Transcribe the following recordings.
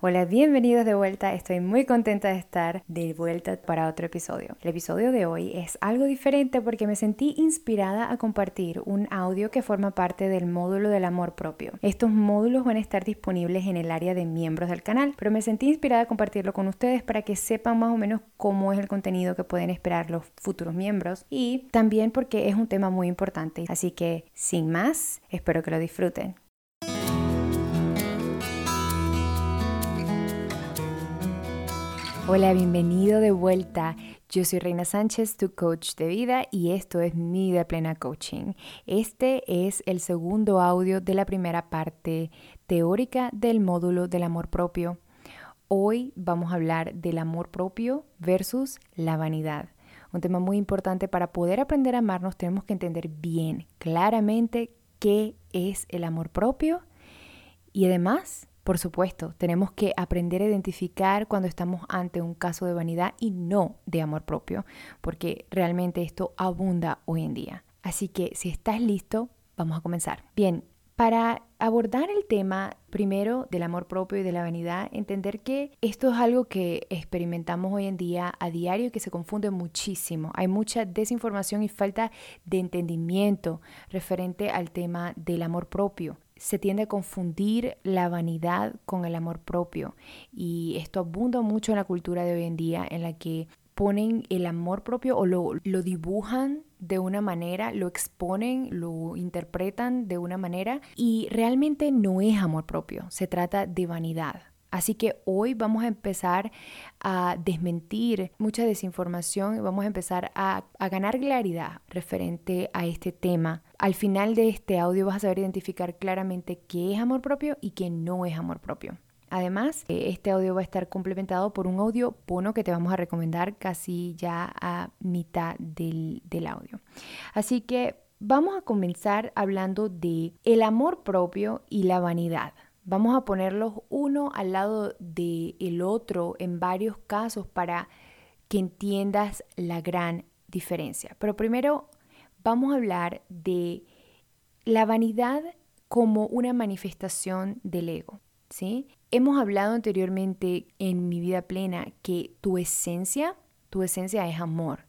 Hola, bienvenidos de vuelta. Estoy muy contenta de estar de vuelta para otro episodio. El episodio de hoy es algo diferente porque me sentí inspirada a compartir un audio que forma parte del módulo del amor propio. Estos módulos van a estar disponibles en el área de miembros del canal, pero me sentí inspirada a compartirlo con ustedes para que sepan más o menos cómo es el contenido que pueden esperar los futuros miembros y también porque es un tema muy importante. Así que, sin más, espero que lo disfruten. Hola, bienvenido de vuelta. Yo soy Reina Sánchez, tu coach de vida, y esto es Mi Vida Plena Coaching. Este es el segundo audio de la primera parte teórica del módulo del amor propio. Hoy vamos a hablar del amor propio versus la vanidad. Un tema muy importante para poder aprender a amarnos tenemos que entender bien, claramente, qué es el amor propio y además por supuesto, tenemos que aprender a identificar cuando estamos ante un caso de vanidad y no de amor propio, porque realmente esto abunda hoy en día. Así que si estás listo, vamos a comenzar. Bien, para abordar el tema primero del amor propio y de la vanidad, entender que esto es algo que experimentamos hoy en día a diario y que se confunde muchísimo. Hay mucha desinformación y falta de entendimiento referente al tema del amor propio se tiende a confundir la vanidad con el amor propio y esto abunda mucho en la cultura de hoy en día en la que ponen el amor propio o lo, lo, dibujan de una manera, lo exponen, lo interpretan de una manera y realmente no es amor propio, se trata de vanidad. Así que hoy vamos a empezar a desmentir mucha desinformación y vamos a empezar a, ganar claridad referente a este tema. Al final de este audio vas a saber identificar claramente qué es amor propio y qué no es amor propio. Además, eh, este audio va a estar complementado por un audio bono que te vamos a recomendar casi ya a mitad del, del audio. Así que vamos a comenzar hablando de el amor propio y la vanidad. Vamos a ponerlos uno al lado del otro en varios casos para que entiendas la gran diferencia. Pero primero vamos a hablar de la vanidad como una manifestación del ego. ¿sí? Hemos hablado anteriormente en mi vida plena que tu esencia, tu esencia es amor.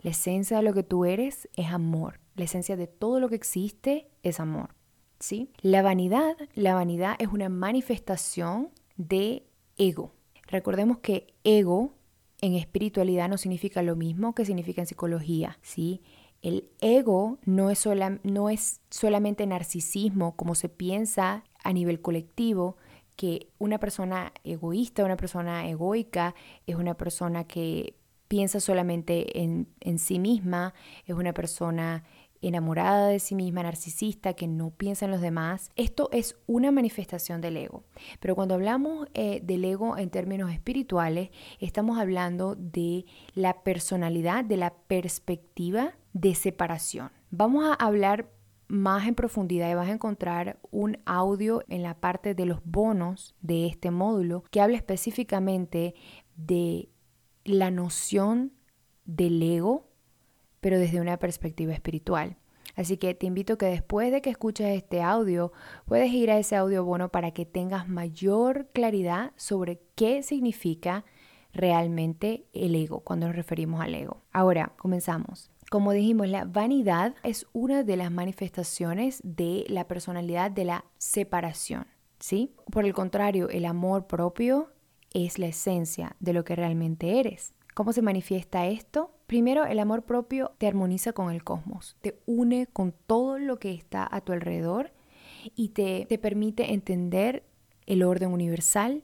La esencia de lo que tú eres es amor. La esencia de todo lo que existe es amor. ¿Sí? La vanidad, la vanidad es una manifestación de ego. Recordemos que ego en espiritualidad no significa lo mismo que significa en psicología, ¿sí? El ego no es, no es solamente narcisismo como se piensa a nivel colectivo, que una persona egoísta, una persona egoica, es una persona que piensa solamente en, en sí misma, es una persona enamorada de sí misma, narcisista, que no piensa en los demás. Esto es una manifestación del ego. Pero cuando hablamos eh, del ego en términos espirituales, estamos hablando de la personalidad, de la perspectiva de separación. Vamos a hablar más en profundidad y vas a encontrar un audio en la parte de los bonos de este módulo que habla específicamente de la noción del ego pero desde una perspectiva espiritual. Así que te invito que después de que escuches este audio, puedes ir a ese audio bono para que tengas mayor claridad sobre qué significa realmente el ego cuando nos referimos al ego. Ahora, comenzamos. Como dijimos, la vanidad es una de las manifestaciones de la personalidad de la separación, ¿sí? Por el contrario, el amor propio es la esencia de lo que realmente eres. ¿Cómo se manifiesta esto? Primero, el amor propio te armoniza con el cosmos, te une con todo lo que está a tu alrededor y te, te permite entender el orden universal,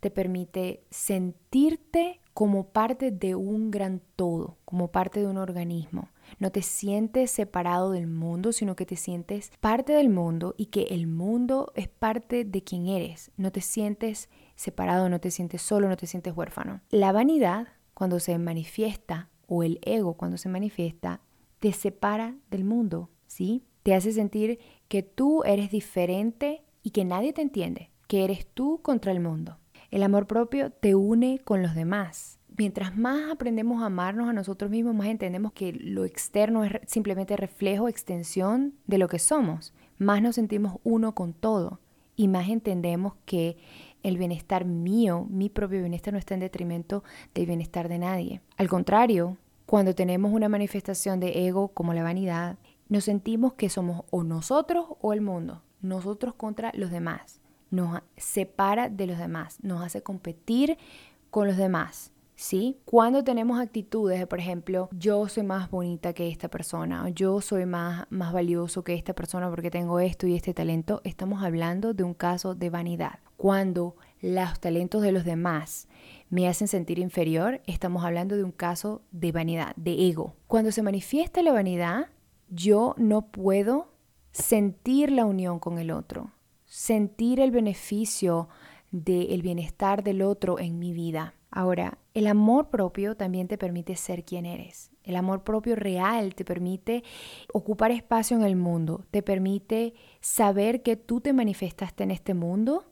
te permite sentirte como parte de un gran todo, como parte de un organismo. No te sientes separado del mundo, sino que te sientes parte del mundo y que el mundo es parte de quien eres. No te sientes separado, no te sientes solo, no te sientes huérfano. La vanidad, cuando se manifiesta o el ego cuando se manifiesta te separa del mundo, ¿sí? Te hace sentir que tú eres diferente y que nadie te entiende, que eres tú contra el mundo. El amor propio te une con los demás. Mientras más aprendemos a amarnos a nosotros mismos, más entendemos que lo externo es simplemente reflejo, extensión de lo que somos. Más nos sentimos uno con todo y más entendemos que el bienestar mío, mi propio bienestar no está en detrimento del bienestar de nadie. Al contrario, cuando tenemos una manifestación de ego como la vanidad, nos sentimos que somos o nosotros o el mundo, nosotros contra los demás. Nos separa de los demás, nos hace competir con los demás. ¿sí? Cuando tenemos actitudes de, por ejemplo, yo soy más bonita que esta persona, o yo soy más, más valioso que esta persona porque tengo esto y este talento, estamos hablando de un caso de vanidad. Cuando los talentos de los demás me hacen sentir inferior, estamos hablando de un caso de vanidad, de ego. Cuando se manifiesta la vanidad, yo no puedo sentir la unión con el otro, sentir el beneficio del bienestar del otro en mi vida. Ahora, el amor propio también te permite ser quien eres. El amor propio real te permite ocupar espacio en el mundo, te permite saber que tú te manifestaste en este mundo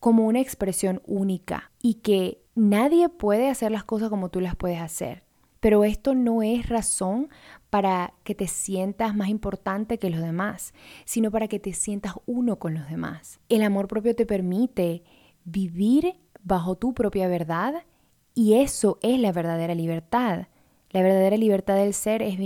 como una expresión única y que nadie puede hacer las cosas como tú las puedes hacer. Pero esto no es razón para que te sientas más importante que los demás, sino para que te sientas uno con los demás. El amor propio te permite vivir bajo tu propia verdad y eso es la verdadera libertad. La verdadera libertad del ser es,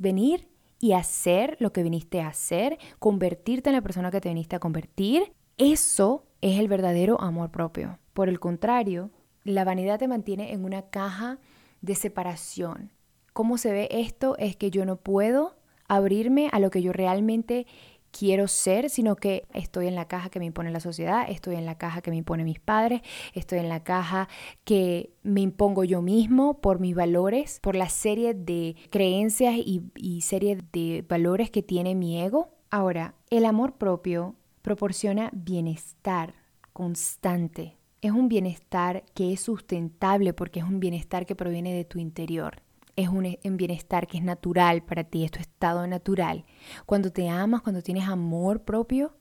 venir y hacer lo que viniste a hacer, convertirte en la persona que te viniste a convertir. Eso es el verdadero amor propio. Por el contrario, la vanidad te mantiene en una caja de separación. ¿Cómo se ve esto? Es que yo no puedo abrirme a lo que yo realmente quiero ser, sino que estoy en la caja que me impone la sociedad, estoy en la caja que me impone mis padres, estoy en la caja que me impongo yo mismo por mis valores, por la serie de creencias y, y serie de valores que tiene mi ego. Ahora, el amor propio proporciona bienestar constante. Es un bienestar que es sustentable porque es un bienestar que proviene de tu interior es un, bienestar que es natural para ti, es tu estado natural. Cuando te amas, cuando tienes amor propio,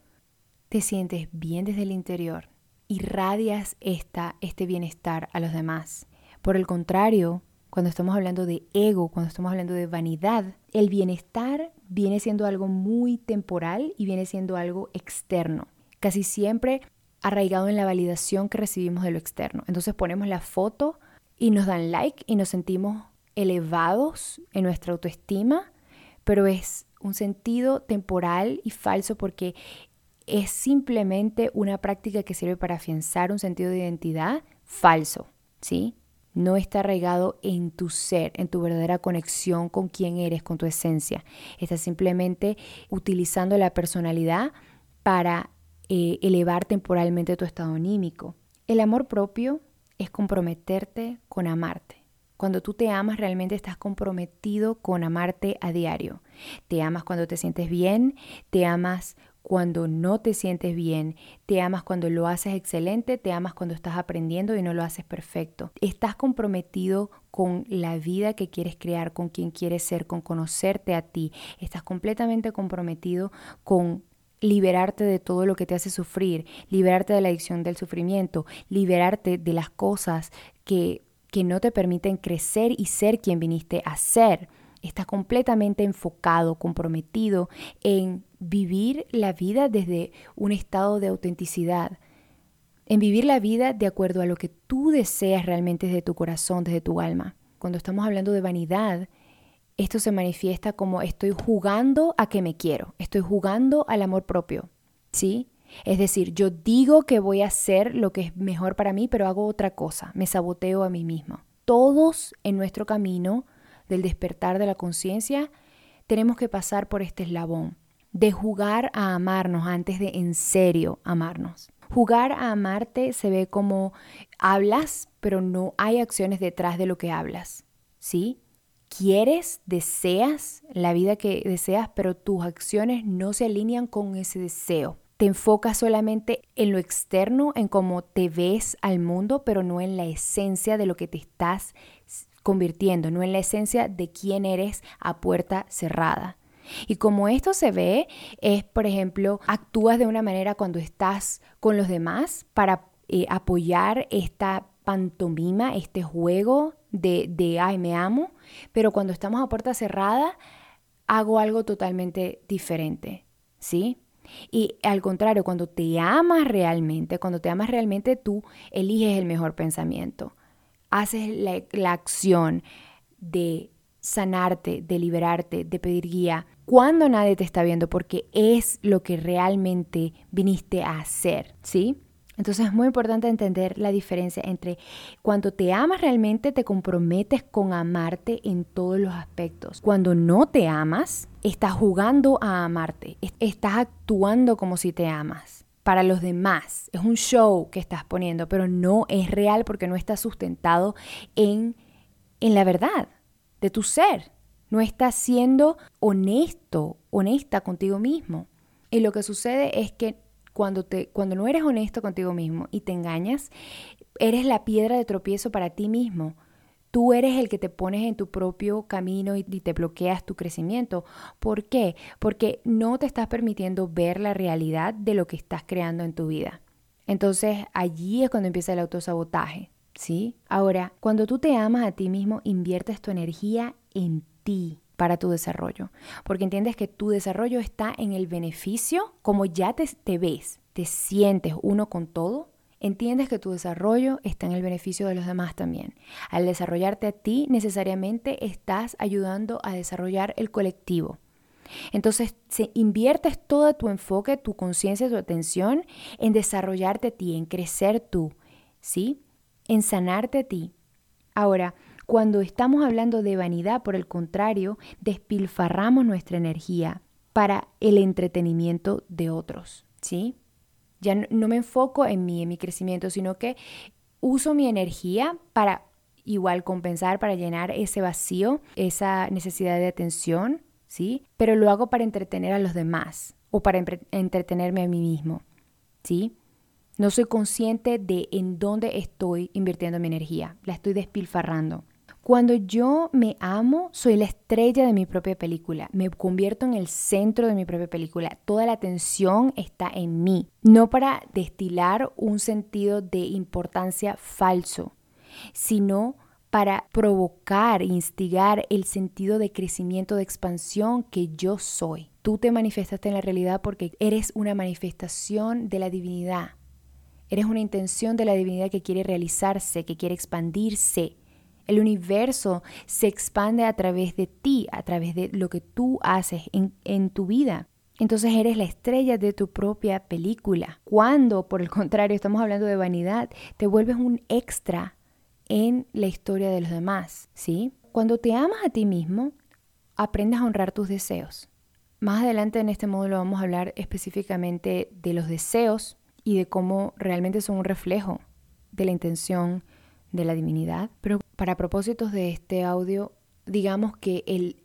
te sientes bien desde el interior, irradias esta, este bienestar a los demás. Por el contrario, cuando estamos hablando de ego, cuando estamos hablando de vanidad, el bienestar viene siendo algo muy temporal y viene siendo algo externo. Casi siempre arraigado en la validación que recibimos de lo externo. Entonces ponemos la foto y nos dan like y nos sentimos elevados en nuestra autoestima, pero es un sentido temporal y falso porque es simplemente una práctica que sirve para afianzar un sentido de identidad falso, ¿sí? No está arraigado en tu ser, en tu verdadera conexión con quién eres, con tu esencia. Estás simplemente utilizando la personalidad para eh, elevar temporalmente tu estado anímico. El amor propio es comprometerte con amarte. Cuando tú te amas, realmente estás comprometido con amarte a diario. Te amas cuando te sientes bien, te amas cuando no te sientes bien, te amas cuando lo haces excelente, te amas cuando estás aprendiendo y no lo haces perfecto. Estás comprometido con la vida que quieres crear, con quien quieres ser, con conocerte a ti. Estás completamente comprometido con liberarte de todo lo que te hace sufrir, liberarte de la adicción del sufrimiento, liberarte de las cosas que que no te permiten crecer y ser quien viniste a ser. Estás completamente enfocado, comprometido en vivir la vida desde un estado de autenticidad, en vivir la vida de acuerdo a lo que tú deseas realmente desde tu corazón, desde tu alma. Cuando estamos hablando de vanidad, esto se manifiesta como estoy jugando a que me quiero, estoy jugando al amor propio, ¿sí? Es decir, yo digo que voy a hacer lo que es mejor para mí, pero hago otra cosa, me saboteo a mí mismo. Todos en nuestro camino del despertar de la conciencia tenemos que pasar por este eslabón de jugar a amarnos antes de en serio amarnos. Jugar a amarte se ve como hablas, pero no hay acciones detrás de lo que hablas. ¿Sí? Quieres, deseas la vida que deseas, pero tus acciones no se alinean con ese deseo te enfocas solamente en lo externo, en cómo te ves al mundo, pero no en la esencia de lo que te estás convirtiendo, no en la esencia de quién eres a puerta cerrada. Y como esto se ve, es, por ejemplo, actúas de una manera cuando estás con los demás para eh, apoyar esta pantomima, este juego de, de, ay, me amo, pero cuando estamos a puerta cerrada, hago algo totalmente diferente, ¿sí? Y al contrario, cuando te amas realmente, cuando te amas realmente, tú eliges el mejor pensamiento. Haces la, la acción de sanarte, de liberarte, de pedir guía, cuando nadie te está viendo, porque es lo que realmente viniste a hacer, ¿sí? Entonces es muy importante entender la diferencia entre cuando te amas realmente te comprometes con amarte en todos los aspectos. Cuando no te amas, estás jugando a amarte, estás actuando como si te amas. Para los demás, es un show que estás poniendo, pero no es real porque no está sustentado en, en la verdad de tu ser. No estás siendo honesto, honesta contigo mismo. Y lo que sucede es que cuando, te, cuando no eres honesto contigo mismo y te engañas, eres la piedra de tropiezo para ti mismo. Tú eres el que te pones en tu propio camino y, te bloqueas tu crecimiento. ¿Por qué? Porque no te estás permitiendo ver la realidad de lo que estás creando en tu vida. Entonces allí es cuando empieza el autosabotaje, ¿sí? Ahora, cuando tú te amas a ti mismo, inviertes tu energía en ti para tu desarrollo, porque entiendes que tu desarrollo está en el beneficio, como ya te, te ves, te sientes uno con todo, entiendes que tu desarrollo está en el beneficio de los demás también. Al desarrollarte a ti, necesariamente estás ayudando a desarrollar el colectivo. Entonces, inviertes todo tu enfoque, tu conciencia, tu atención en desarrollarte a ti, en crecer tú, ¿sí? En sanarte a ti. Ahora, cuando estamos hablando de vanidad, por el contrario, despilfarramos nuestra energía para el entretenimiento de otros, ¿sí? Ya no, me enfoco en mí, en mi crecimiento, sino que uso mi energía para igual compensar, para llenar ese vacío, esa necesidad de atención, ¿sí? Pero lo hago para entretener a los demás o para entretenerme a mí mismo, ¿sí? No soy consciente de en dónde estoy invirtiendo mi energía, la estoy despilfarrando. Cuando yo me amo, soy la estrella de mi propia película. Me convierto en el centro de mi propia película. Toda la atención está en mí. No para destilar un sentido de importancia falso, sino para provocar, instigar el sentido de crecimiento, de expansión que yo soy. Tú te manifestaste en la realidad porque eres una manifestación de la divinidad. Eres una intención de la divinidad que quiere realizarse, que quiere expandirse el universo se expande a través de ti, a través de lo que tú haces en, tu vida. Entonces eres la estrella de tu propia película. Cuando, por el contrario, estamos hablando de vanidad, te vuelves un extra en la historia de los demás, ¿sí? Cuando te amas a ti mismo, aprendes a honrar tus deseos. Más adelante en este módulo vamos a hablar específicamente de los deseos y de cómo realmente son un reflejo de la intención de la divinidad. Pero para propósitos de este audio, digamos que el,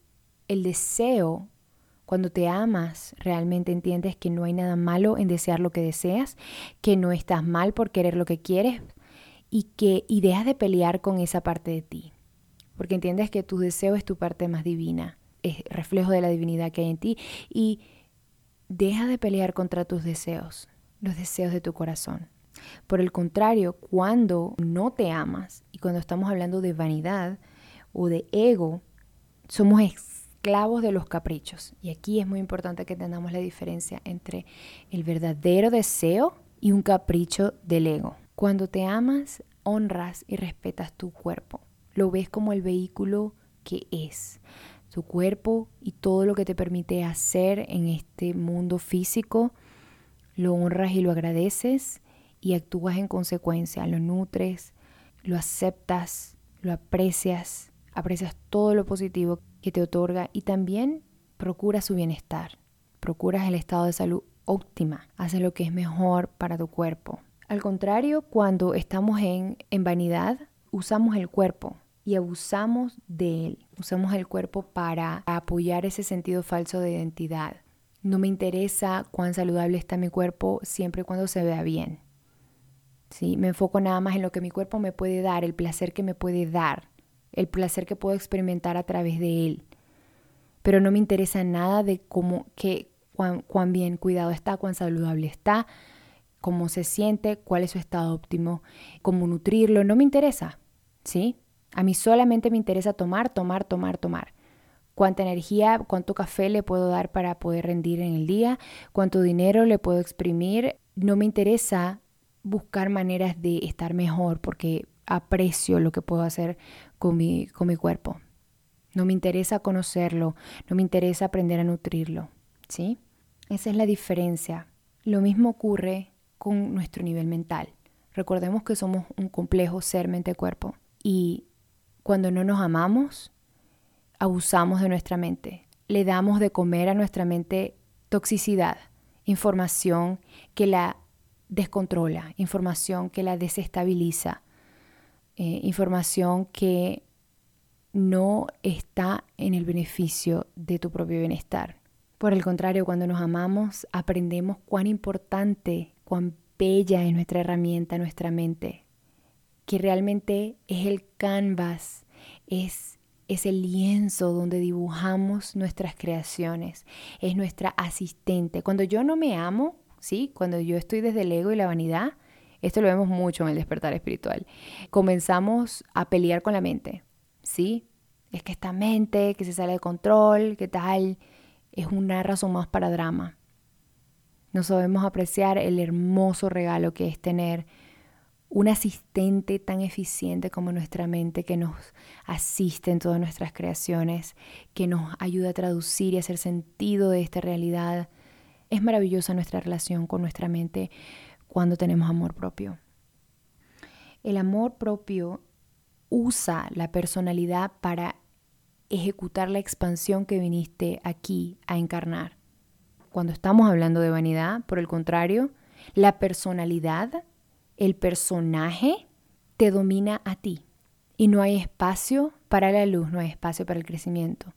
el deseo, cuando te amas, realmente entiendes que no hay nada malo en desear lo que deseas, que no estás mal por querer lo que quieres y que y dejas de pelear con esa parte de ti. Porque entiendes que tu deseo es tu parte más divina, es reflejo de la divinidad que hay en ti y deja de pelear contra tus deseos, los deseos de tu corazón. Por el contrario, cuando no te amas y cuando estamos hablando de vanidad o de ego, somos esclavos de los caprichos. Y aquí es muy importante que entendamos la diferencia entre el verdadero deseo y un capricho del ego. Cuando te amas, honras y respetas tu cuerpo. Lo ves como el vehículo que es. Tu cuerpo y todo lo que te permite hacer en este mundo físico, lo honras y lo agradeces y actúas en consecuencia, lo nutres, lo aceptas, lo aprecias, aprecias todo lo positivo que te otorga y también procuras su bienestar, procuras el estado de salud óptima, haces lo que es mejor para tu cuerpo. Al contrario, cuando estamos en, en vanidad, usamos el cuerpo y abusamos de él. Usamos el cuerpo para apoyar ese sentido falso de identidad. No me interesa cuán saludable está mi cuerpo siempre y cuando se vea bien. ¿Sí? Me enfoco nada más en lo que mi cuerpo me puede dar, el placer que me puede dar, el placer que puedo experimentar a través de él. Pero no me interesa nada de cómo, qué, cuán, cuán bien cuidado está, cuán saludable está, cómo se siente, cuál es su estado óptimo, cómo nutrirlo, no me interesa, ¿sí? A mí solamente me interesa tomar, tomar, tomar, tomar. cuánta energía, cuánto café le puedo dar para poder rendir en el día, cuánto dinero le puedo exprimir. No me interesa buscar maneras de estar mejor porque aprecio lo que puedo hacer con mi, con mi cuerpo. No me interesa conocerlo, no me interesa aprender a nutrirlo, ¿sí? Esa es la diferencia. Lo mismo ocurre con nuestro nivel mental. Recordemos que somos un complejo ser mente-cuerpo y cuando no nos amamos, abusamos de nuestra mente. Le damos de comer a nuestra mente toxicidad, información que la descontrola, información que la desestabiliza, eh, información que no está en el beneficio de tu propio bienestar. Por el contrario, cuando nos amamos, aprendemos cuán importante, cuán bella es nuestra herramienta, nuestra mente, que realmente es el canvas, es, es el lienzo donde dibujamos nuestras creaciones, es nuestra asistente. Cuando yo no me amo, ¿sí? Cuando yo estoy desde el ego y la vanidad, esto lo vemos mucho en el despertar espiritual, comenzamos a pelear con la mente, ¿sí? Es que esta mente que se sale de control, ¿qué tal? Es una razón más para drama. No sabemos apreciar el hermoso regalo que es tener un asistente tan eficiente como nuestra mente que nos asiste en todas nuestras creaciones, que nos ayuda a traducir y hacer sentido de esta realidad. Es maravillosa nuestra relación con nuestra mente cuando tenemos amor propio. El amor propio usa la personalidad para ejecutar la expansión que viniste aquí a encarnar. Cuando estamos hablando de vanidad, por el contrario, la personalidad, el personaje, te domina a ti. Y no hay espacio para la luz, no hay espacio para el crecimiento.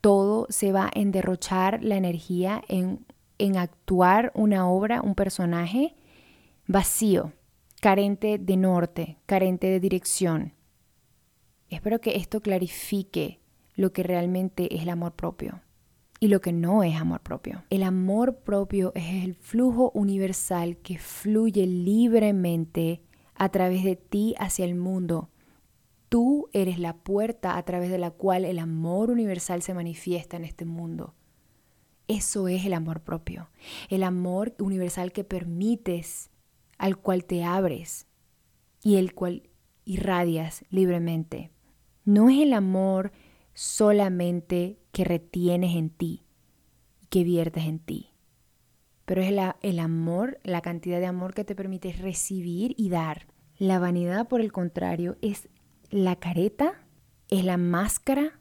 Todo se va en derrochar la energía en, en actuar una obra, un personaje vacío, carente de norte, carente de dirección. Espero que esto clarifique lo que realmente es el amor propio y lo que no es amor propio. El amor propio es el flujo universal que fluye libremente a través de ti hacia el mundo. Tú eres la puerta a través de la cual el amor universal se manifiesta en este mundo. Eso es el amor propio, el amor universal que permites, al cual te abres y el cual irradias libremente. No es el amor solamente que retienes en ti, que viertes en ti, pero es el amor, la cantidad de amor que te permite recibir y dar. La vanidad, por el contrario, es la careta, es la máscara,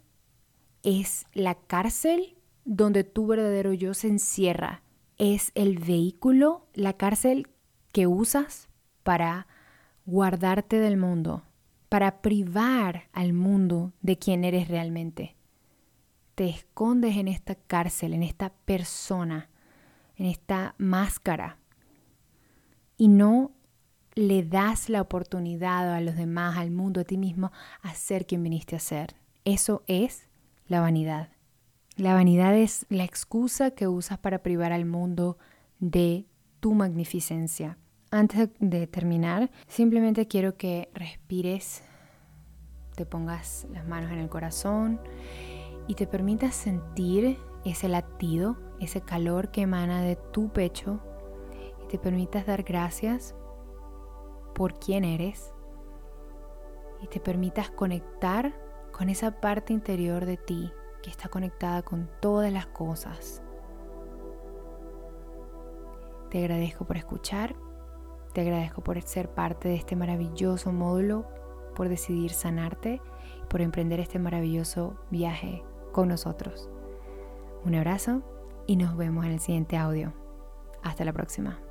es la cárcel donde tu verdadero yo se encierra. Es el vehículo, la cárcel que usas para guardarte del mundo, para privar al mundo de quien eres realmente. Te escondes en esta cárcel, en esta persona, en esta máscara y no le das la oportunidad a los demás, al mundo, a ti mismo, a ser quien viniste a ser. Eso es la vanidad. La vanidad es la excusa que usas para privar al mundo de tu magnificencia. Antes de terminar, simplemente quiero que respires, te pongas las manos en el corazón y te permitas sentir ese latido, ese calor que emana de tu pecho y te permitas dar gracias por quién eres y te permitas conectar con esa parte interior de ti que está conectada con todas las cosas. Te agradezco por escuchar te agradezco por ser parte de este maravilloso módulo, por decidir sanarte por emprender este maravilloso viaje con nosotros. Un abrazo y nos vemos en el siguiente audio. Hasta la próxima.